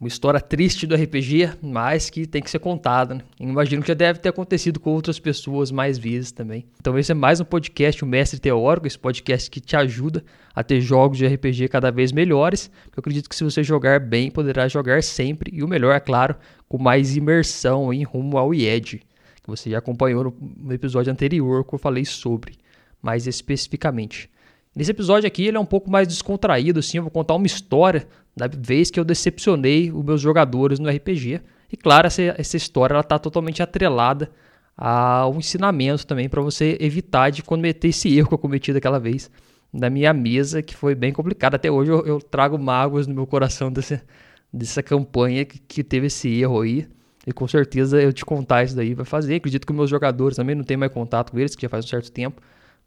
Uma história triste do RPG, mas que tem que ser contada. Né? Imagino que já deve ter acontecido com outras pessoas mais vezes também. Então esse é mais um podcast, o Mestre Teórico, esse podcast que te ajuda a ter jogos de RPG cada vez melhores. Eu acredito que se você jogar bem, poderá jogar sempre. E o melhor, é claro, com mais imersão em rumo ao IED. Que você já acompanhou no episódio anterior que eu falei sobre, mais especificamente. Nesse episódio aqui ele é um pouco mais descontraído, assim, eu vou contar uma história da vez que eu decepcionei os meus jogadores no RPG. E claro, essa, essa história ela está totalmente atrelada ao ensinamento também para você evitar de cometer esse erro que eu cometi daquela vez na minha mesa, que foi bem complicado. Até hoje eu, eu trago mágoas no meu coração desse, dessa campanha que, que, teve esse erro aí. E com certeza eu te contar isso daí vai fazer. Acredito que meus jogadores também não têm mais contato com eles, que já faz um certo tempo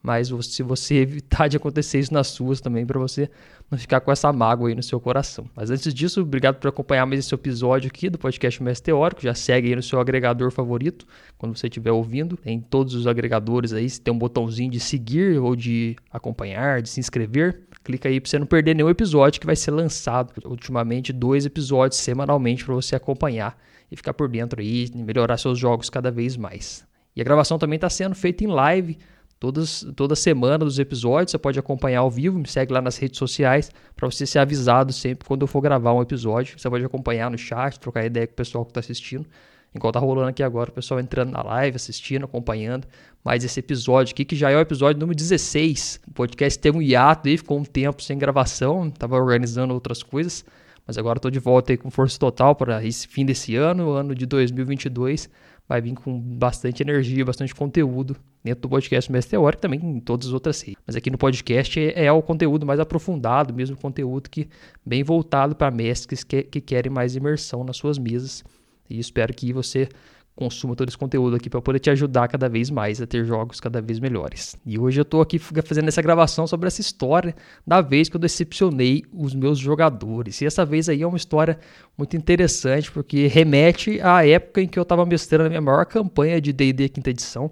mas se você evitar de acontecer isso nas suas também, para você não ficar com essa mágoa aí no seu coração. Mas antes disso, obrigado por acompanhar mais esse episódio aqui do podcast Mestre Teórico. Já segue aí no seu agregador favorito, quando você estiver ouvindo. Em todos os agregadores aí, se tem um botãozinho de seguir ou de acompanhar, de se inscrever. Clica aí para você não perder nenhum episódio que vai ser lançado. Ultimamente, dois episódios semanalmente para você acompanhar e ficar por dentro aí melhorar seus jogos cada vez mais. E a gravação também está sendo feita em live Todas, toda semana dos episódios, você pode acompanhar ao vivo, me segue lá nas redes sociais para você ser avisado sempre quando eu for gravar um episódio. Você pode acompanhar no chat, trocar ideia com o pessoal que está assistindo. Enquanto tá rolando aqui agora, o pessoal entrando na live, assistindo, acompanhando. Mas esse episódio aqui, que já é o episódio número 16. O podcast teve um hiato aí, ficou um tempo sem gravação, tava organizando outras coisas. Mas agora estou de volta aí com força total para esse fim desse ano, ano de 2022 vai vir com bastante energia, bastante conteúdo dentro do podcast Mestre Teórico, também em todas as outras redes. Mas aqui no podcast é, é o conteúdo mais aprofundado, mesmo conteúdo que bem voltado para mestres que, que querem mais imersão nas suas mesas. E espero que você consuma todo esse conteúdo aqui para poder te ajudar cada vez mais a ter jogos cada vez melhores. E hoje eu estou aqui fazendo essa gravação sobre essa história da vez que eu decepcionei os meus jogadores. E essa vez aí é uma história muito interessante porque remete à época em que eu estava mestrando a minha maior campanha de D&D quinta edição.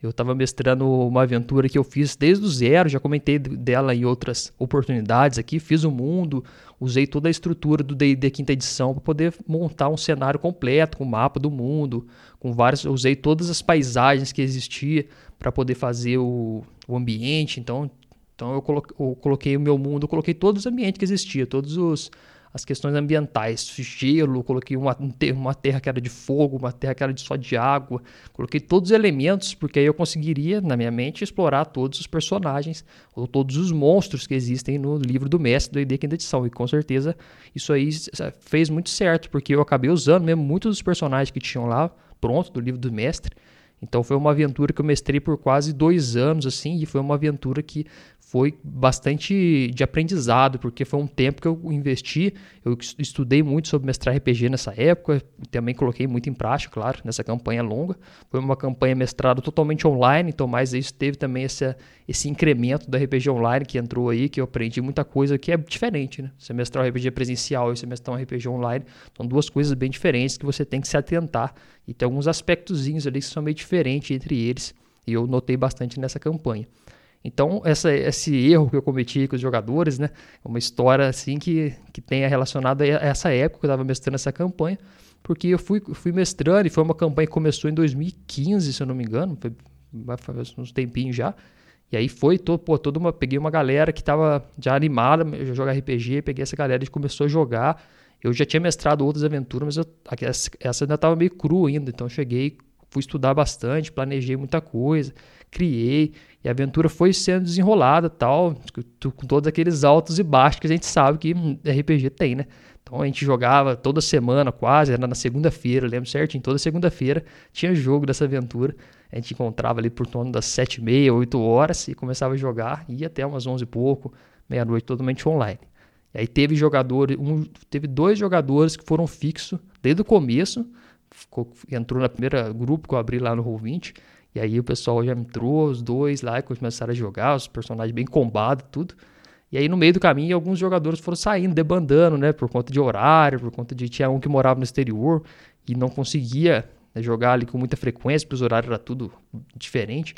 Eu estava mestrando uma aventura que eu fiz desde o zero, já comentei dela em outras oportunidades aqui. Fiz o mundo, usei toda a estrutura do D&D quinta edição para poder montar um cenário completo com o mapa do mundo, com vários. Usei todas as paisagens que existia para poder fazer o, o ambiente. Então, então eu, coloquei, eu coloquei o meu mundo, eu coloquei todos os ambientes que existia, todos os as questões ambientais, gelo, coloquei uma, uma terra que era de fogo, uma terra que era de só de água, coloquei todos os elementos, porque aí eu conseguiria, na minha mente, explorar todos os personagens, ou todos os monstros que existem no livro do mestre do ID Quinta Edição, e com certeza isso aí fez muito certo, porque eu acabei usando mesmo muitos dos personagens que tinham lá, pronto, do livro do mestre, então foi uma aventura que eu mestrei por quase dois anos, assim, e foi uma aventura que foi bastante de aprendizado, porque foi um tempo que eu investi, eu estudei muito sobre mestrar RPG nessa época, também coloquei muito em prática, claro, nessa campanha longa. Foi uma campanha mestrada totalmente online, então mais isso teve também esse, esse incremento da RPG online que entrou aí, que eu aprendi muita coisa que é diferente, né? Você mestrar um RPG presencial e você mestrar um RPG online, são duas coisas bem diferentes que você tem que se atentar, e tem alguns aspectozinhos ali que são meio diferentes entre eles, e eu notei bastante nessa campanha. Então, essa, esse erro que eu cometi com os jogadores, né? É uma história assim que, que tenha relacionado a essa época que eu estava mestrando essa campanha, porque eu fui, fui mestrando e foi uma campanha que começou em 2015, se eu não me engano, foi, uns tempinhos já. E aí foi, pô, toda uma, peguei uma galera que estava já animada a jogar RPG, peguei essa galera e começou a jogar. Eu já tinha mestrado outras aventuras, mas eu, essa ainda estava meio cru ainda, então cheguei, fui estudar bastante, planejei muita coisa, criei, e a aventura foi sendo desenrolada tal, com todos aqueles altos e baixos que a gente sabe que RPG tem, né? Então a gente jogava toda semana quase, era na segunda-feira, lembro certinho, toda segunda-feira tinha jogo dessa aventura. A gente encontrava ali por torno das sete e meia, oito horas e começava a jogar, ia até umas onze e pouco, meia-noite, totalmente online. E aí teve jogadores, um, teve dois jogadores que foram fixos desde o começo, ficou, entrou na primeira grupo que eu abri lá no Roll20, e aí o pessoal já entrou, os dois lá, e começaram a jogar, os personagens bem combados, tudo. E aí no meio do caminho alguns jogadores foram saindo, debandando, né, por conta de horário, por conta de tinha um que morava no exterior e não conseguia né, jogar ali com muita frequência, porque os horários era tudo diferente.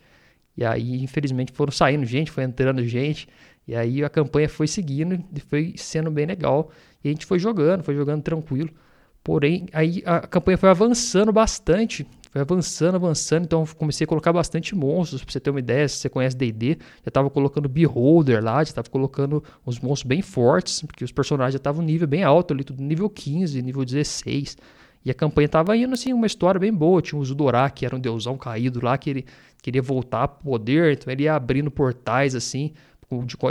E aí, infelizmente, foram saindo gente, foi entrando gente. E aí a campanha foi seguindo e foi sendo bem legal. E a gente foi jogando, foi jogando tranquilo. Porém, aí a campanha foi avançando bastante. Foi avançando, avançando. Então comecei a colocar bastante monstros. Pra você ter uma ideia, se você conhece DD, já tava colocando Beholder lá, já tava colocando uns monstros bem fortes, porque os personagens já estavam nível bem alto ali, tudo nível 15, nível 16. E a campanha tava indo assim, uma história bem boa. Tinha o Zudorak, que era um deusão caído lá, que ele queria voltar pro poder, então ele ia abrindo portais assim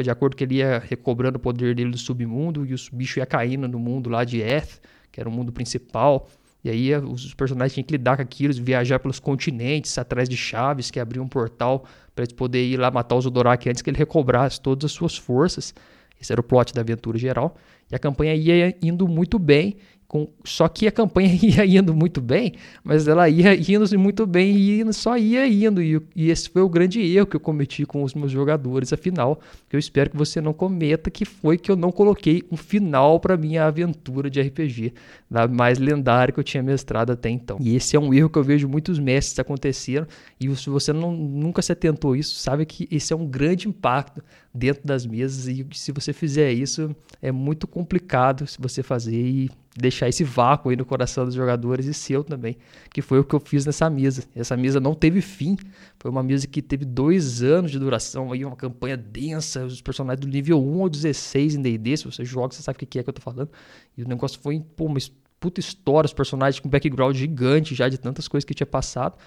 de, acordo que ele ia recobrando o poder dele do submundo e os bichos ia caindo no mundo lá de Eth, que era o mundo principal. E aí os personagens tinham que lidar com aquilo, viajar pelos continentes, atrás de chaves que abriam um portal para eles poderem ir lá matar os Odoraki antes que ele recobrasse todas as suas forças. Esse era o plot da aventura geral. E a campanha ia indo muito bem com, só que a campanha ia indo muito bem, mas ela ia indo muito bem e só ia indo. E, e, esse foi o grande erro que eu cometi com os meus jogadores, afinal, eu espero que você não cometa, que foi que eu não coloquei um final para minha aventura de RPG, da mais lendária que eu tinha mestrado até então. E esse é um erro que eu vejo muitos mestres acontecendo, e se você não, nunca se atentou a isso, sabe que esse é um grande impacto dentro das mesas, e se você fizer isso, é muito complicado se você fazer e deixar esse vácuo aí no coração dos jogadores e seu também, que foi o que eu fiz nessa mesa. Essa mesa não teve fim, foi uma mesa que teve dois anos de duração, aí uma campanha densa, os personagens do nível 1 ao 16 em D&D, se você joga, você sabe o que é que eu tô falando, e o negócio foi, pô, uma puta história, os personagens com background gigante já de tantas coisas que tinha passado,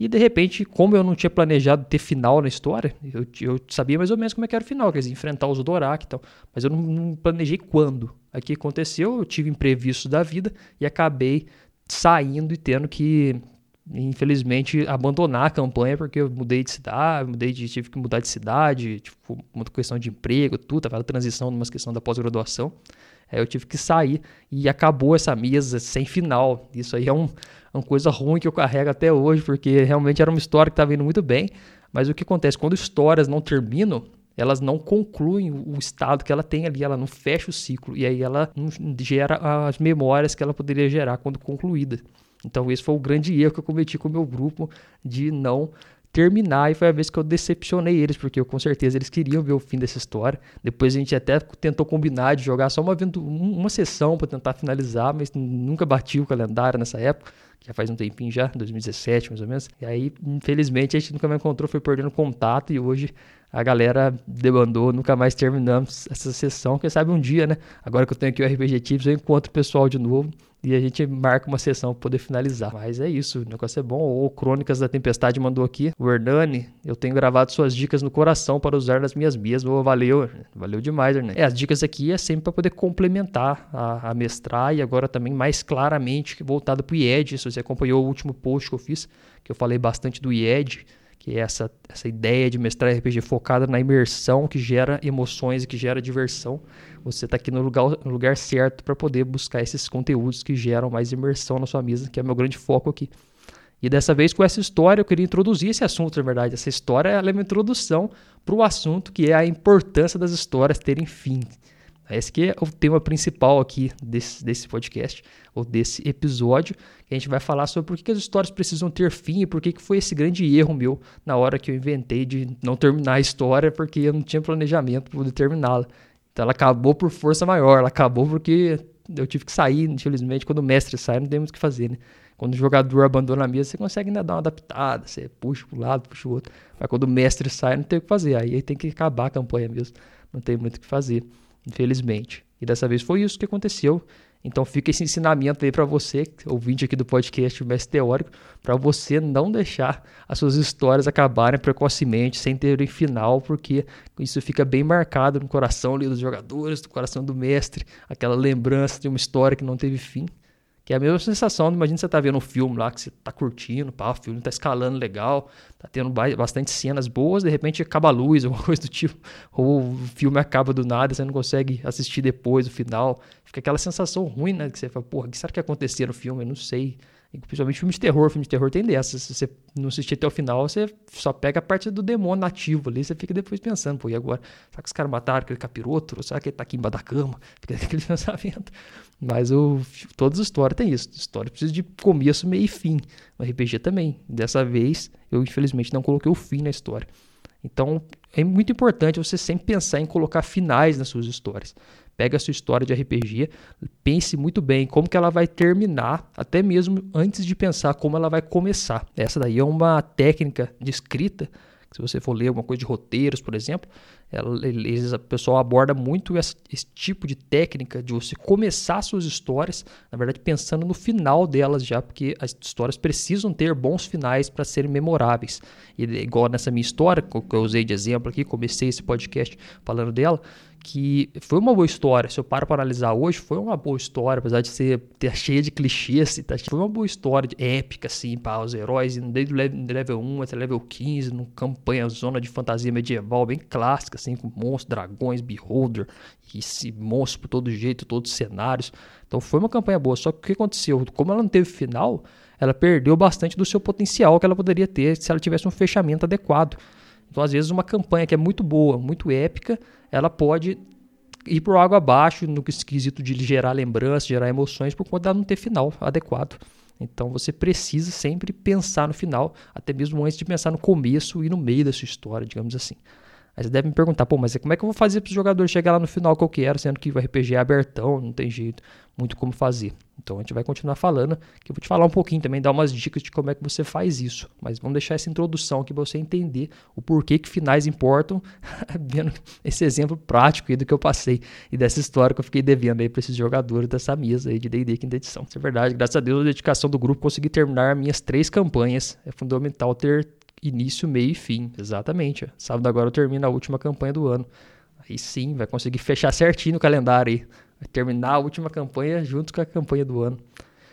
e de repente, como eu não tinha planejado ter final na história, eu, eu sabia mais ou menos como é que era o final, quer dizer, enfrentar os Dorak e tal, mas eu não, não planejei quando. Aqui aconteceu, eu tive imprevisto da vida e acabei saindo e tendo que, infelizmente, abandonar a campanha porque eu mudei de cidade, mudei de, tive que mudar de cidade, tipo, uma questão de emprego, tudo, tava transição numa questão da pós-graduação. Aí eu tive que sair e acabou essa mesa sem final. Isso aí é um, uma coisa ruim que eu carrego até hoje, porque realmente era uma história que estava indo muito bem. Mas o que acontece? Quando histórias não terminam, elas não concluem o estado que ela tem ali, ela não fecha o ciclo. E aí ela não gera as memórias que ela poderia gerar quando concluída. Então esse foi o grande erro que eu cometi com o meu grupo de não terminar e foi a vez que eu decepcionei eles, porque eu, com certeza eles queriam ver o fim dessa história. Depois a gente até tentou combinar de jogar só uma, uma sessão para tentar finalizar, mas nunca bati o calendário nessa época, já faz um tempinho já, 2017 mais ou menos. E aí, infelizmente, a gente nunca mais encontrou, foi perdendo contato e hoje a galera debandou, nunca mais terminamos essa sessão. Quem sabe um dia, né? Agora que eu tenho aqui o RPG Tips, eu encontro o pessoal de novo e a gente marca uma sessão para poder finalizar. Mas é isso, o negócio é bom. O Crônicas da Tempestade mandou aqui. O Hernani, eu tenho gravado suas dicas no coração para usar nas minhas mias. Oh, valeu, valeu demais, Hernani. É, as dicas aqui é sempre para poder complementar a, a, mestrar e agora também mais claramente voltado para o IED. Se você acompanhou o último post que eu fiz, que eu falei bastante do IED, que é essa, essa ideia de mestrar RPG focada na imersão, que gera emoções e que gera diversão. Você está aqui no lugar, no lugar certo para poder buscar esses conteúdos que geram mais imersão na sua mesa, que é o meu grande foco aqui. E dessa vez, com essa história, eu queria introduzir esse assunto, na verdade. Essa história é uma introdução para o assunto que é a importância das histórias terem fim. Esse que é o tema principal aqui desse, desse podcast, ou desse episódio, que a gente vai falar sobre por que, as histórias precisam ter fim e por que, que foi esse grande erro meu na hora que eu inventei de não terminar a história porque eu não tinha planejamento para terminá-la. Então ela acabou por força maior, ela acabou porque eu tive que sair, infelizmente, quando o mestre sai, não tem muito o que fazer, né? Quando o jogador abandona a mesa, você consegue ainda dar uma adaptada, você puxa para um lado, puxa o outro. Mas quando o mestre sai, não tem o que fazer. Aí tem que acabar a campanha mesmo. Não tem muito o que fazer infelizmente. E dessa vez foi isso que aconteceu. Então fica esse ensinamento aí para você, ouvinte aqui do podcast Mestre Teórico, para você não deixar as suas histórias acabarem precocemente, sem terem final, porque isso fica bem marcado no coração ali dos jogadores, no coração do mestre, aquela lembrança de uma história que não teve fim. Que é a mesma sensação, imagina você tá vendo um filme lá que você tá curtindo, pá, o filme tá escalando legal, tá tendo bastante cenas boas, de repente acaba a luz, alguma coisa do tipo, ou o filme acaba do nada, você não consegue assistir depois o final. Fica aquela sensação ruim, né? Que você fala, porra, o que será que ia acontecer no filme? Eu não sei. Principalmente filme de terror. Filme de terror tem dessa. Se você não assistir até o final, você só pega a parte do demônio nativo ali. Você fica depois pensando, pô, e agora? Será que os caras mataram aquele capiroto? Será que ele tá aqui embaixo da cama? Fica aquele pensamento. Mas o, todas as histórias tem isso. História precisa de começo, meio e fim. O RPG também. Dessa vez, eu infelizmente não coloquei o fim na história. Então é muito importante você sempre pensar em colocar finais nas suas histórias. Pega a sua história de RPG, pense muito bem como que ela vai terminar, até mesmo antes de pensar como ela vai começar. Essa daí é uma técnica de escrita se você for ler alguma coisa de roteiros, por exemplo, ela, eles, o pessoal aborda muito esse, esse, tipo de técnica de você começar suas histórias, na verdade, pensando no final delas já, porque as histórias precisam ter bons finais para serem memoráveis. E igual nessa minha história, que eu usei de exemplo aqui, comecei esse podcast falando dela, que foi uma boa história. Se eu paro para analisar hoje, foi uma boa história, apesar de ser ter cheia de clichês, tá? foi uma boa história épica, assim, para os heróis, desde level 1 até level 15, numa campanha, zona de fantasia medieval bem clássica, assim, com monstros, dragões, beholder, e esse monstro por todo jeito, todos os cenários. Então foi uma campanha boa, só que o que aconteceu? Como ela não teve final, ela perdeu bastante do seu potencial que ela poderia ter se ela tivesse um fechamento adequado. Então, às vezes, uma campanha que é muito boa, muito épica, ela pode ir por água abaixo no esquisito de gerar lembranças, gerar emoções, por conta de não ter final adequado. Então você precisa sempre pensar no final, até mesmo antes de pensar no começo e no meio da sua história, digamos assim. Aí você deve me perguntar, pô, mas como é que eu vou fazer para os jogadores chegar lá no final que eu quero, sendo que o RPG é abertão, não tem jeito, muito como fazer. Então a gente vai continuar falando, que eu vou te falar um pouquinho também, dar umas dicas de como é que você faz isso. Mas vamos deixar essa introdução aqui para você entender o porquê que finais importam, vendo esse exemplo prático aí do que eu passei e dessa história que eu fiquei devendo aí para esses jogadores dessa mesa aí de D&D quinta edição. Isso é verdade, graças a Deus a dedicação do grupo consegui terminar minhas três campanhas. É fundamental ter início, meio e fim. Exatamente. Sábado agora eu termino a última campanha do ano. Aí sim, vai conseguir fechar certinho o calendário aí. Vai terminar a última campanha junto com a campanha do ano.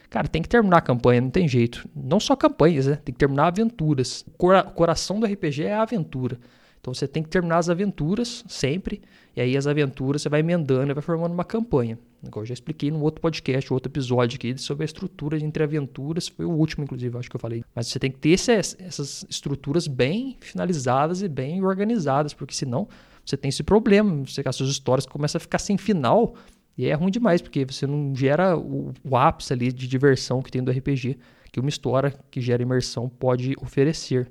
Cara, tem que terminar a campanha, não tem jeito. Não só campanhas, né? Tem que terminar aventuras. O coração do RPG é a aventura. Então você tem que terminar as aventuras sempre, e aí as aventuras você vai emendando e vai formando uma campanha. Igual eu já expliquei num outro podcast, outro episódio aqui sobre a estrutura entre aventuras, foi o último, inclusive, acho que eu falei. Mas você tem que ter essas, essas estruturas bem finalizadas e bem organizadas, porque senão você tem esse problema, você, as suas histórias começam a ficar sem final, e é ruim demais, porque você não gera o, o ápice ali de diversão que tem do RPG, que uma história que gera imersão pode oferecer.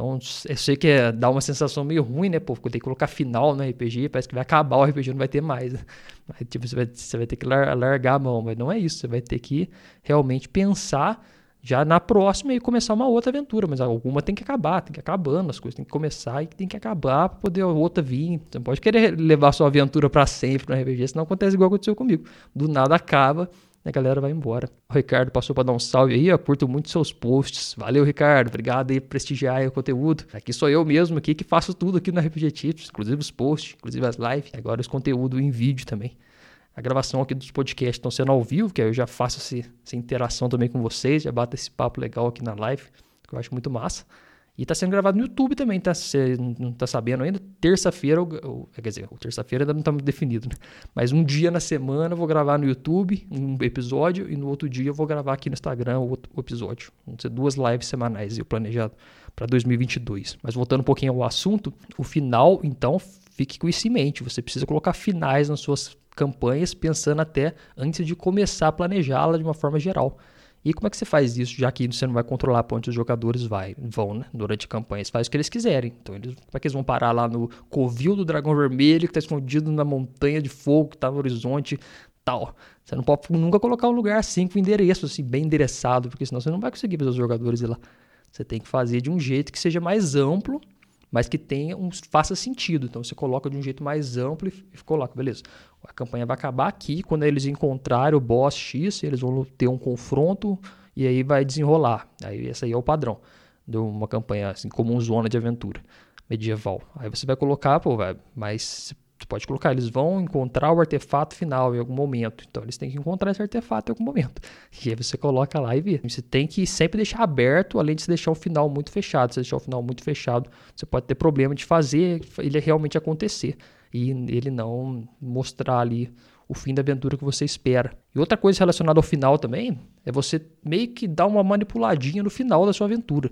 Então, eu sei que é, dá uma sensação meio ruim, né? Pô, tem que colocar final no RPG, parece que vai acabar o RPG, não vai ter mais. Mas, tipo, você vai, você vai ter que lar, largar a mão, mas não é isso. Você vai ter que realmente pensar já na próxima e começar uma outra aventura. Mas alguma tem que acabar, tem que acabando, as coisas tem que começar e tem que acabar para poder a outra vir. Você não pode querer levar sua aventura para sempre no RPG, senão acontece igual aconteceu comigo. Do nada acaba a galera vai embora. O Ricardo passou para dar um salve aí, ó, curto muito seus posts. Valeu, Ricardo, obrigado aí por prestigiar o conteúdo. Aqui sou eu mesmo aqui que faço tudo aqui no RPG Tips, inclusive os posts, inclusive as lives, agora os conteúdos em vídeo também. A gravação aqui dos podcasts estão sendo ao vivo, que aí eu já faço essa, essa interação também com vocês, já bato esse papo legal aqui na live, que eu acho muito massa. E está sendo gravado no YouTube também, tá? Você não está sabendo ainda? Terça-feira, quer dizer, terça-feira ainda não está definido, né? Mas um dia na semana eu vou gravar no YouTube um episódio e no outro dia eu vou gravar aqui no Instagram outro episódio. Vão ser duas lives semanais, eu planejado para 2022. Mas voltando um pouquinho ao assunto, o final, então, fique com isso em mente. Você precisa colocar finais nas suas campanhas, pensando até antes de começar a planejá-la de uma forma geral. E como é que você faz isso, já que você não vai controlar para onde os jogadores vai, vão, né? Durante a campanha. Você faz o que eles quiserem. Então, eles, como é que eles vão parar lá no covil do dragão vermelho, que está escondido na montanha de fogo, que está no horizonte, tal. Você não pode nunca colocar um lugar assim, com endereço, assim, bem endereçado, porque senão você não vai conseguir ver os jogadores ir lá. Você tem que fazer de um jeito que seja mais amplo, mas que tenha um, faça sentido. Então você coloca de um jeito mais amplo e, e coloca, beleza a campanha vai acabar aqui, quando eles encontrarem o boss X, eles vão ter um confronto e aí vai desenrolar. Aí esse aí é o padrão de uma campanha assim, como uma zona de aventura medieval. Aí você vai colocar, pô, vai, mas você pode colocar, eles vão encontrar o artefato final em algum momento. Então eles têm que encontrar esse artefato em algum momento. E aí você coloca lá e vê. Você tem que sempre deixar aberto, além de se deixar o final muito fechado. Se deixar o final muito fechado, você pode ter problema de fazer ele realmente acontecer e ele não mostrar ali o fim da aventura que você espera. E outra coisa relacionada ao final também é você meio que dar uma manipuladinha no final da sua aventura.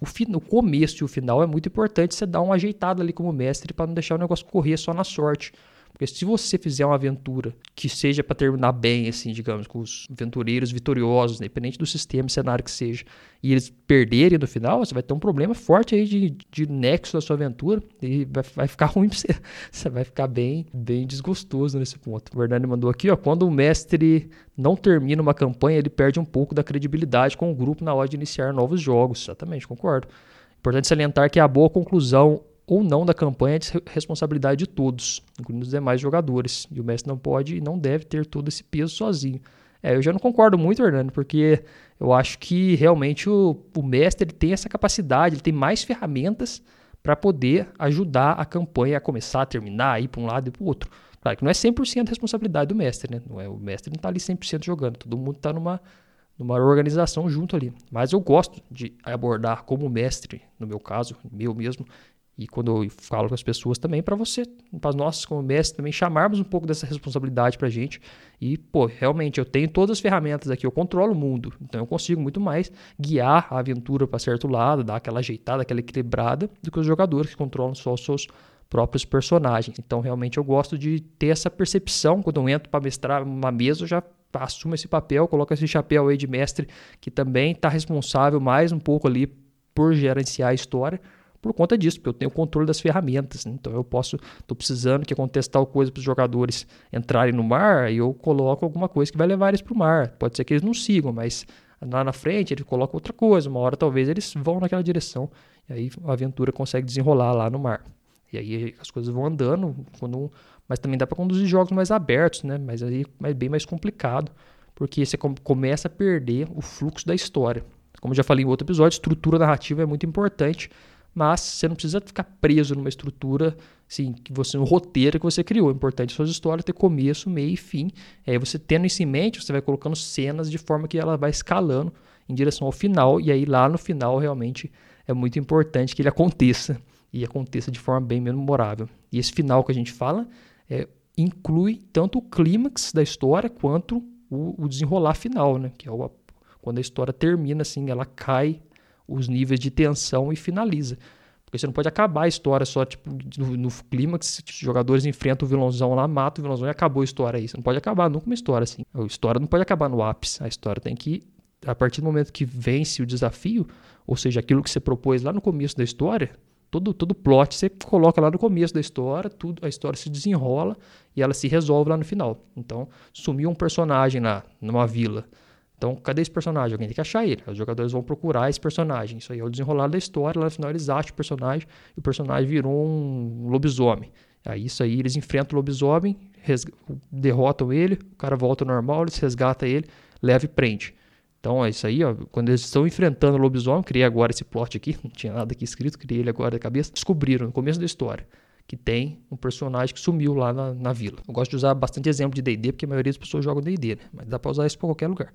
O, fim, o começo e o final é muito importante você dar uma ajeitada ali como mestre para não deixar o negócio correr só na sorte. Porque se você fizer uma aventura que seja para terminar bem, assim, digamos, com os aventureiros vitoriosos, independente do sistema, cenário que seja, e eles perderem no final, você vai ter um problema forte aí de, de nexo da sua aventura e vai, vai ficar ruim pra você. Você vai ficar bem, bem desgostoso nesse ponto. O Hernani mandou aqui, ó, quando o mestre não termina uma campanha, ele perde um pouco da credibilidade com o grupo na hora de iniciar novos jogos. Exatamente, concordo. Importante salientar que a boa conclusão ou não da campanha é de responsabilidade de todos, incluindo os demais jogadores. E o mestre não pode e não deve ter todo esse peso sozinho. É, eu já não concordo muito, Hernando, porque eu acho que realmente o, o mestre ele tem essa capacidade, ele tem mais ferramentas para poder ajudar a campanha a começar, a terminar, ir para um lado e para o outro. Claro que não é 100% responsabilidade do mestre, né? Não é, o mestre não está ali 100% jogando, todo mundo está numa, numa organização junto ali. Mas eu gosto de abordar como mestre, no meu caso, meu mesmo, e quando eu falo com as pessoas também, para você, para nós como mestre também chamarmos um pouco dessa responsabilidade para a gente. E, pô, realmente eu tenho todas as ferramentas aqui, eu controlo o mundo, então eu consigo muito mais guiar a aventura para certo lado, dar aquela ajeitada, aquela equilibrada, do que os jogadores que controlam só os seus próprios personagens. Então, realmente eu gosto de ter essa percepção quando eu entro para mestrar uma mesa, eu já assumo esse papel, coloco esse chapéu aí de mestre que também está responsável mais um pouco ali por gerenciar a história por conta disso, porque eu tenho controle das ferramentas. Né? Então eu posso, estou precisando que aconteça tal coisa para os jogadores entrarem no mar, e eu coloco alguma coisa que vai levar eles para o mar. Pode ser que eles não sigam, mas lá na frente ele coloca outra coisa. Uma hora talvez eles vão naquela direção, e aí a aventura consegue desenrolar lá no mar. E aí as coisas vão andando, quando, mas também dá para conduzir jogos mais abertos, né? Mas aí é bem mais complicado, porque você começa a perder o fluxo da história. Como já falei em outro episódio, estrutura narrativa é muito importante mas você não precisa ficar preso numa estrutura, assim, que você, um roteiro que você criou. O importante é suas histórias ter começo, meio e fim. aí você tendo isso em mente, você vai colocando cenas de forma que ela vai escalando em direção ao final, e aí lá no final realmente é muito importante que ele aconteça, e aconteça de forma bem memorável. E esse final que a gente fala é, inclui tanto o clímax da história quanto o, o desenrolar final, né? que é o, quando a história termina, assim, ela cai os níveis de tensão e finaliza. Porque você não pode acabar a história só, tipo, no, no clímax, os jogadores enfrentam o vilãozão lá, matam o vilãozão e acabou a história aí. Você não pode acabar nunca uma história assim. A história não pode acabar no ápice. A história tem que, a partir do momento que vence o desafio, ou seja, aquilo que você propôs lá no começo da história, todo, todo plot você coloca lá no começo da história, tudo, a história se desenrola e ela se resolve lá no final. Então, sumiu um personagem lá numa vila então, cadê esse personagem? Alguém tem que achar ele. Os jogadores vão procurar esse personagem. Isso aí é o desenrolar da história. Lá no final eles acham o personagem e o personagem virou um lobisomem. Aí isso aí eles enfrentam o lobisomem, derrotam ele, o cara volta ao normal, eles resgatam ele, leva e prende. Então é isso aí, ó. Quando eles estão enfrentando o lobisomem, criei agora esse plot aqui, não tinha nada aqui escrito, criei ele agora da cabeça. Descobriram no começo da história que tem um personagem que sumiu lá na, na vila. Eu gosto de usar bastante exemplo de DD, porque a maioria das pessoas jogam DD, né? Mas dá pra usar isso pra qualquer lugar.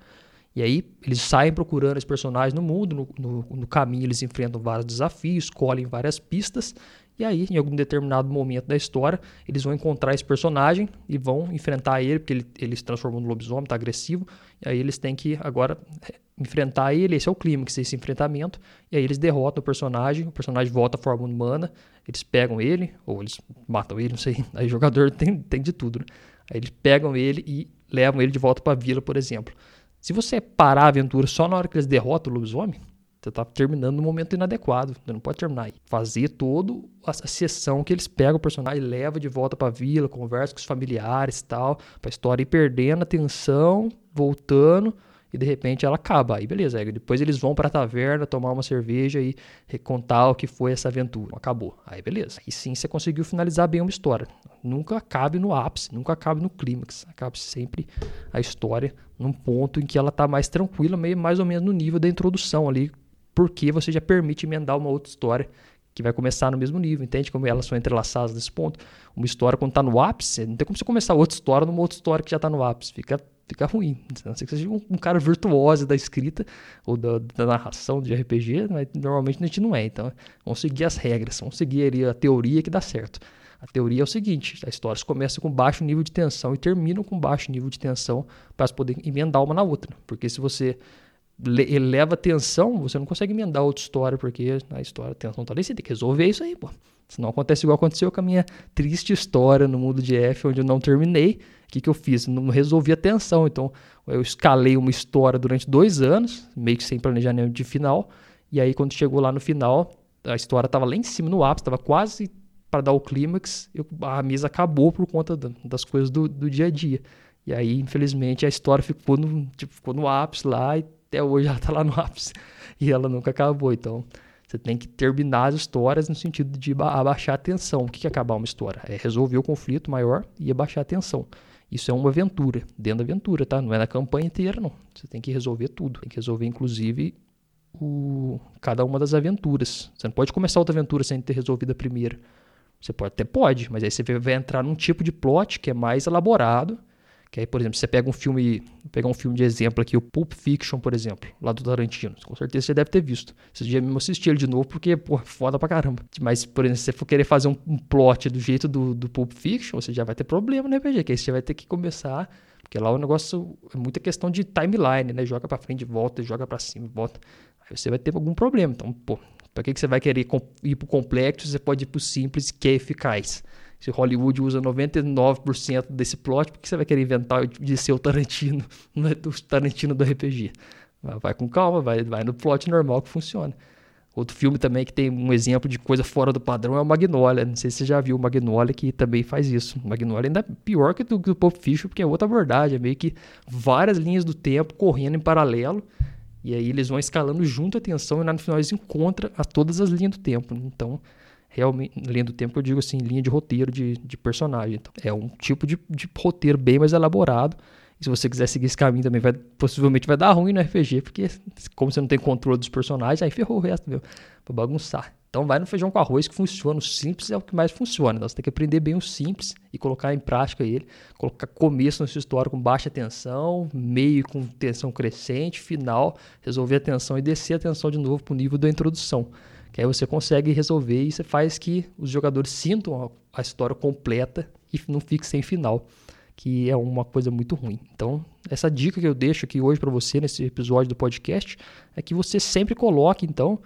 E aí eles saem procurando esse personagem no mundo, no, no, no, caminho eles enfrentam vários desafios, colhem várias pistas, e aí em algum determinado momento da história eles vão encontrar esse personagem e vão enfrentar ele, porque ele, ele se transformou no lobisomem, tá agressivo, e aí eles têm que agora é, enfrentar ele, esse é o clímax desse enfrentamento, e aí eles derrotam o personagem, o personagem volta à forma humana, eles pegam ele, ou eles matam ele, não sei, aí o jogador tem, tem de tudo, né? Aí eles pegam ele e levam ele de volta para a vila, por exemplo. Se você parar a aventura só na hora que eles derrotam o lobisomem, você está terminando no momento inadequado. Você não pode terminar aí. Fazer toda a sessão que eles pegam o personagem, leva de volta para a vila, conversa com os familiares e tal, para a história ir perdendo a tensão, voltando e de repente ela acaba. Aí beleza, aí depois eles vão para a taverna tomar uma cerveja e recontar o que foi essa aventura. Acabou. Aí beleza. Aí sim você conseguiu finalizar bem uma história. Nunca acabe no ápice, nunca acabe no clímax. Acabe sempre a história num ponto em que ela está mais tranquila, meio mais ou menos no nível da introdução ali, porque você já permite emendar uma outra história que vai começar no mesmo nível, entende como elas são entrelaçadas nesse ponto? Uma história quando está no ápice, não tem como você começar outra história numa outra história que já está no ápice, fica fica ruim. A não ser que seja um, um, cara virtuoso da escrita ou da, da, narração de RPG, mas normalmente a gente não é. Então, vamos seguir as regras, vamos seguir ali a teoria que dá certo. A teoria é o seguinte: a história começa com baixo nível de tensão e termina com baixo nível de tensão para poder emendar uma na outra. Porque se você eleva a tensão, você não consegue emendar outra história, porque a história, a tensão tá ali, você tem que resolver isso aí, pô. Senão acontece igual aconteceu com a minha triste história no mundo de F, onde eu não terminei. Que, que eu fiz? Não resolvi a tensão. Então, eu escalei uma história durante dois anos, meio que sem planejamento de final. E aí, quando chegou lá no final, a história estava lá em cima, no ápice, estava quase para dar o clímax. A mesa acabou por conta das coisas do, do dia a dia. E aí, infelizmente, a história ficou no, tipo, ficou no ápice lá e até hoje ela está lá no ápice. E ela nunca acabou. Então, você tem que terminar as histórias no sentido de abaixar a tensão. O que é acabar uma história? É resolver o conflito maior e abaixar a tensão. Isso é uma aventura, dentro da aventura, tá? Não é na campanha inteira, não. Você tem que resolver tudo. Tem que resolver, inclusive, o, cada uma das aventuras. Você não pode começar outra aventura sem ter resolvido a primeira. Você pode, até pode, mas aí você vai entrar num tipo de plot que é mais elaborado que aí, por exemplo, você pega um filme, vou pegar um filme de exemplo aqui, o Pulp Fiction, por exemplo, lá do Tarantino. Com certeza você deve ter visto. Você já mesmo assistiu ele de novo, porque, pô, foda pra caramba. Mas, por exemplo, se você for querer fazer um, um plot do jeito do, do Pulp Fiction, você já vai ter problema no RPG, que aí você vai ter que começar porque lá o negócio é muita questão de timeline, né? Joga para frente, volta, joga para cima, volta. Aí você vai ter algum problema. Então, pô, para que, que você vai querer ir pro complexo? Você pode ir pro simples, que é eficaz. Se Hollywood usa 99% desse plot, por que você vai querer inventar de ser o Tarantino, não é o Tarantino do RPG? Vai com calma, vai, vai no plot normal que funciona. Outro filme também que tem um exemplo de coisa fora do padrão é o Magnolia. Não sei se você já viu o Magnolia, que também faz isso. O Magnolia ainda é pior que do, do Pulp Fiction, porque é outra abordagem. É meio que várias linhas do tempo correndo em paralelo. E aí eles vão escalando junto a tensão e no final eles encontram a todas as linhas do tempo. Então, realmente, linha do tempo eu digo assim, linha de roteiro de, de personagem. Então, é um tipo de, de roteiro bem mais elaborado. E se você quiser seguir esse caminho também, vai, possivelmente vai dar ruim no RPG, porque como você não tem controle dos personagens, aí ferrou o resto, viu? Pra bagunçar. Então vai no feijão com arroz que funciona. O simples é o que mais funciona. Então, você tem que aprender bem o simples e colocar em prática ele. Colocar começo na sua história com baixa tensão, meio com tensão crescente, final, resolver a tensão e descer a tensão de novo para o nível da introdução. Que aí você consegue resolver e você faz que os jogadores sintam a, história completa e não fique sem final, que é uma coisa muito ruim. Então, essa dica que eu deixo aqui hoje para você nesse episódio do podcast é que você sempre coloque, então,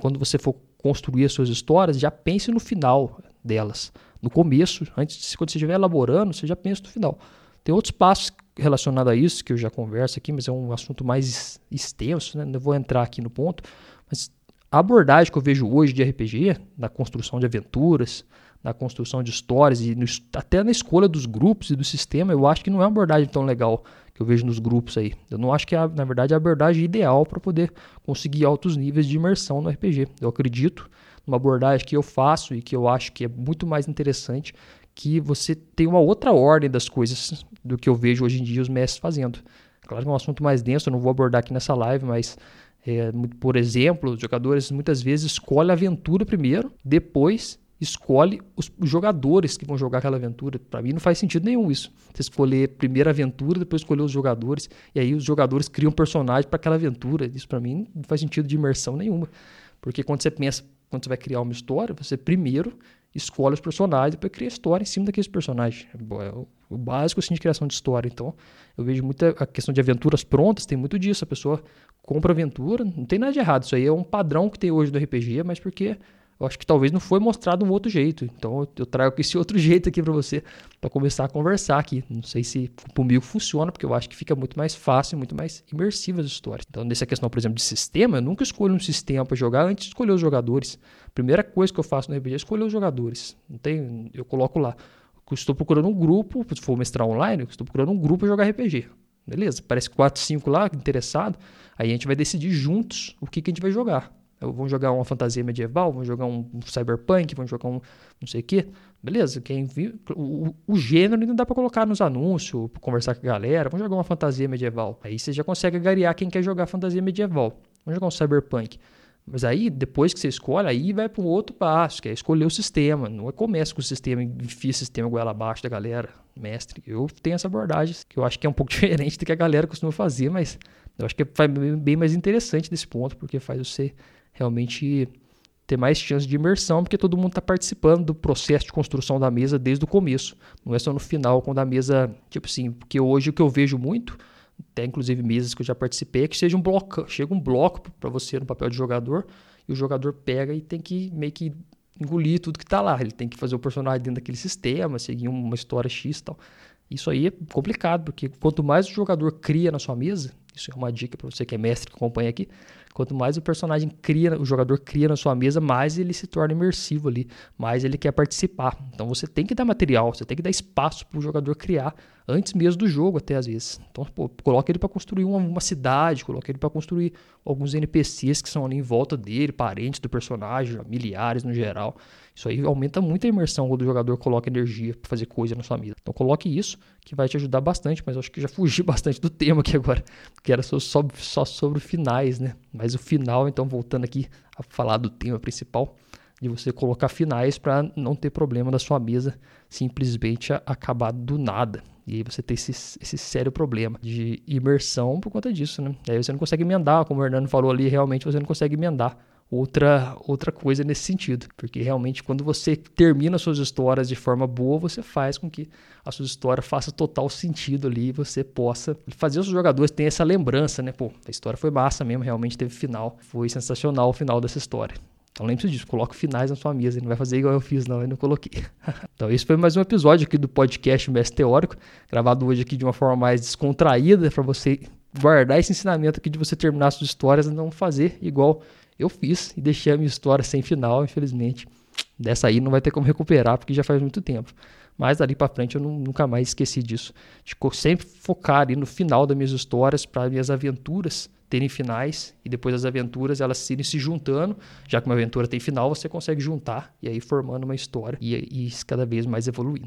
quando você for construir as suas histórias, já pense no final delas. No começo, antes, quando você estiver elaborando, você já pensa no final. Tem outros passos relacionados a isso que eu já converso aqui, mas é um assunto mais extenso, né? não vou entrar aqui no ponto, mas a abordagem que eu vejo hoje de RPG, na construção de aventuras, na construção de histórias e no, até na escolha dos grupos e do sistema, eu acho que não é uma abordagem tão legal que eu vejo nos grupos aí. Eu não acho que, é, na verdade, é a abordagem ideal para poder conseguir altos níveis de imersão no RPG. Eu acredito numa abordagem que eu faço e que eu acho que é muito mais interessante, que você tem uma outra ordem das coisas do que eu vejo hoje em dia os mestres fazendo. Claro que é um assunto mais denso, eu não vou abordar aqui nessa live, mas é, por exemplo, os jogadores muitas vezes escolhem a aventura primeiro, depois escolhe os jogadores que vão jogar aquela aventura. Para mim não faz sentido nenhum isso. Você escolher primeiro a aventura, depois escolher os jogadores, e aí os jogadores criam personagem para aquela aventura. Isso para mim não faz sentido de imersão nenhuma. Porque quando você pensa, quando você vai criar uma história, você primeiro escolhe os personagens, depois cria a história em cima daqueles personagens. É o básico assim, de criação de história. Então, eu vejo muita a questão de aventuras prontas, tem muito disso. A pessoa compra aventura, não tem nada de errado. Isso aí é um padrão que tem hoje do RPG, mas porque eu acho que talvez não foi mostrado um outro jeito. Então eu trago esse outro jeito aqui para você, para começar a conversar aqui. Não sei se comigo funciona, porque eu acho que fica muito mais fácil, muito mais imersiva as histórias. Então, nessa questão, por exemplo, de sistema, eu nunca escolho um sistema para jogar antes de escolher os jogadores. primeira coisa que eu faço no RPG é escolher os jogadores. Não tem, eu coloco lá. Eu estou procurando um grupo, se for mestrar online, estou procurando um grupo para jogar RPG. Beleza, parece 4, 5 lá, interessado. Aí a gente vai decidir juntos o que, que a gente vai jogar. Vamos jogar uma fantasia medieval, vamos jogar um cyberpunk, vamos jogar um não sei o quê. Beleza, quem viu, o, o gênero ainda dá para colocar nos anúncios, conversar com a galera. Vamos jogar uma fantasia medieval. Aí você já consegue garear quem quer jogar fantasia medieval. Vamos jogar um cyberpunk. Mas aí, depois que você escolhe, aí vai para um outro passo, que é escolher o sistema. Não é começa com o sistema, enfia o sistema goela abaixo da galera, mestre. Eu tenho essa abordagem, que eu acho que é um pouco diferente do que a galera costuma fazer, mas eu acho que é bem mais interessante desse ponto, porque faz você realmente ter mais chance de imersão, porque todo mundo está participando do processo de construção da mesa desde o começo. Não é só no final, quando a mesa, tipo assim, porque hoje o que eu vejo muito, até inclusive mesas que eu já participei, que seja um bloco, chega um bloco para você no papel de jogador, e o jogador pega e tem que meio que engolir tudo que está lá. Ele tem que fazer o personagem dentro daquele sistema, seguir uma história X e tal. Isso aí é complicado, porque quanto mais o jogador cria na sua mesa, isso é uma dica para você que é mestre que acompanha aqui, quanto mais o personagem cria, o jogador cria na sua mesa, mais ele se torna imersivo ali, mais ele quer participar. Então você tem que dar material, você tem que dar espaço para o jogador criar antes mesmo do jogo, até às vezes. Então, pô, coloca ele para construir uma, uma, cidade, coloca ele para construir alguns NPCs que são ali em volta dele, parentes do personagem, familiares no geral. Isso aí aumenta muito a imersão quando o jogador coloca energia para fazer coisa na sua mesa. Então, coloque isso, que vai te ajudar bastante, mas eu acho que já fugi bastante do tema aqui agora, que era só, só, só sobre finais, né? Mas o final, então, voltando aqui a falar do tema principal, de você colocar finais para não ter problema da sua mesa simplesmente acabar do nada. E aí você tem esse, esse sério problema de imersão por conta disso, né? Aí você não consegue emendar, como o Hernando falou ali, realmente você não consegue emendar outra, outra coisa nesse sentido. Porque realmente quando você termina suas histórias de forma boa, você faz com que a sua história faça total sentido ali e você possa fazer os jogadores terem essa lembrança, né? Pô, a história foi massa mesmo, realmente teve final. Foi sensacional o final dessa história. Então lembre-se disso, coloque finais na sua mesa, não vai fazer igual eu fiz não, eu não coloquei. então esse foi mais um episódio aqui do podcast Mestre Teórico, gravado hoje aqui de uma forma mais descontraída, para você guardar esse ensinamento aqui de você terminar suas histórias e não fazer igual eu fiz e deixei a minha história sem final, infelizmente. Dessa aí não vai ter como recuperar, porque já faz muito tempo. Mas dali para frente eu não, nunca mais esqueci disso. De sempre focar ali no final das minhas histórias, para minhas aventuras terem finais e depois as aventuras elas irem se juntando. Já que uma aventura tem final, você consegue juntar e aí formando uma história e, e cada vez mais evoluindo.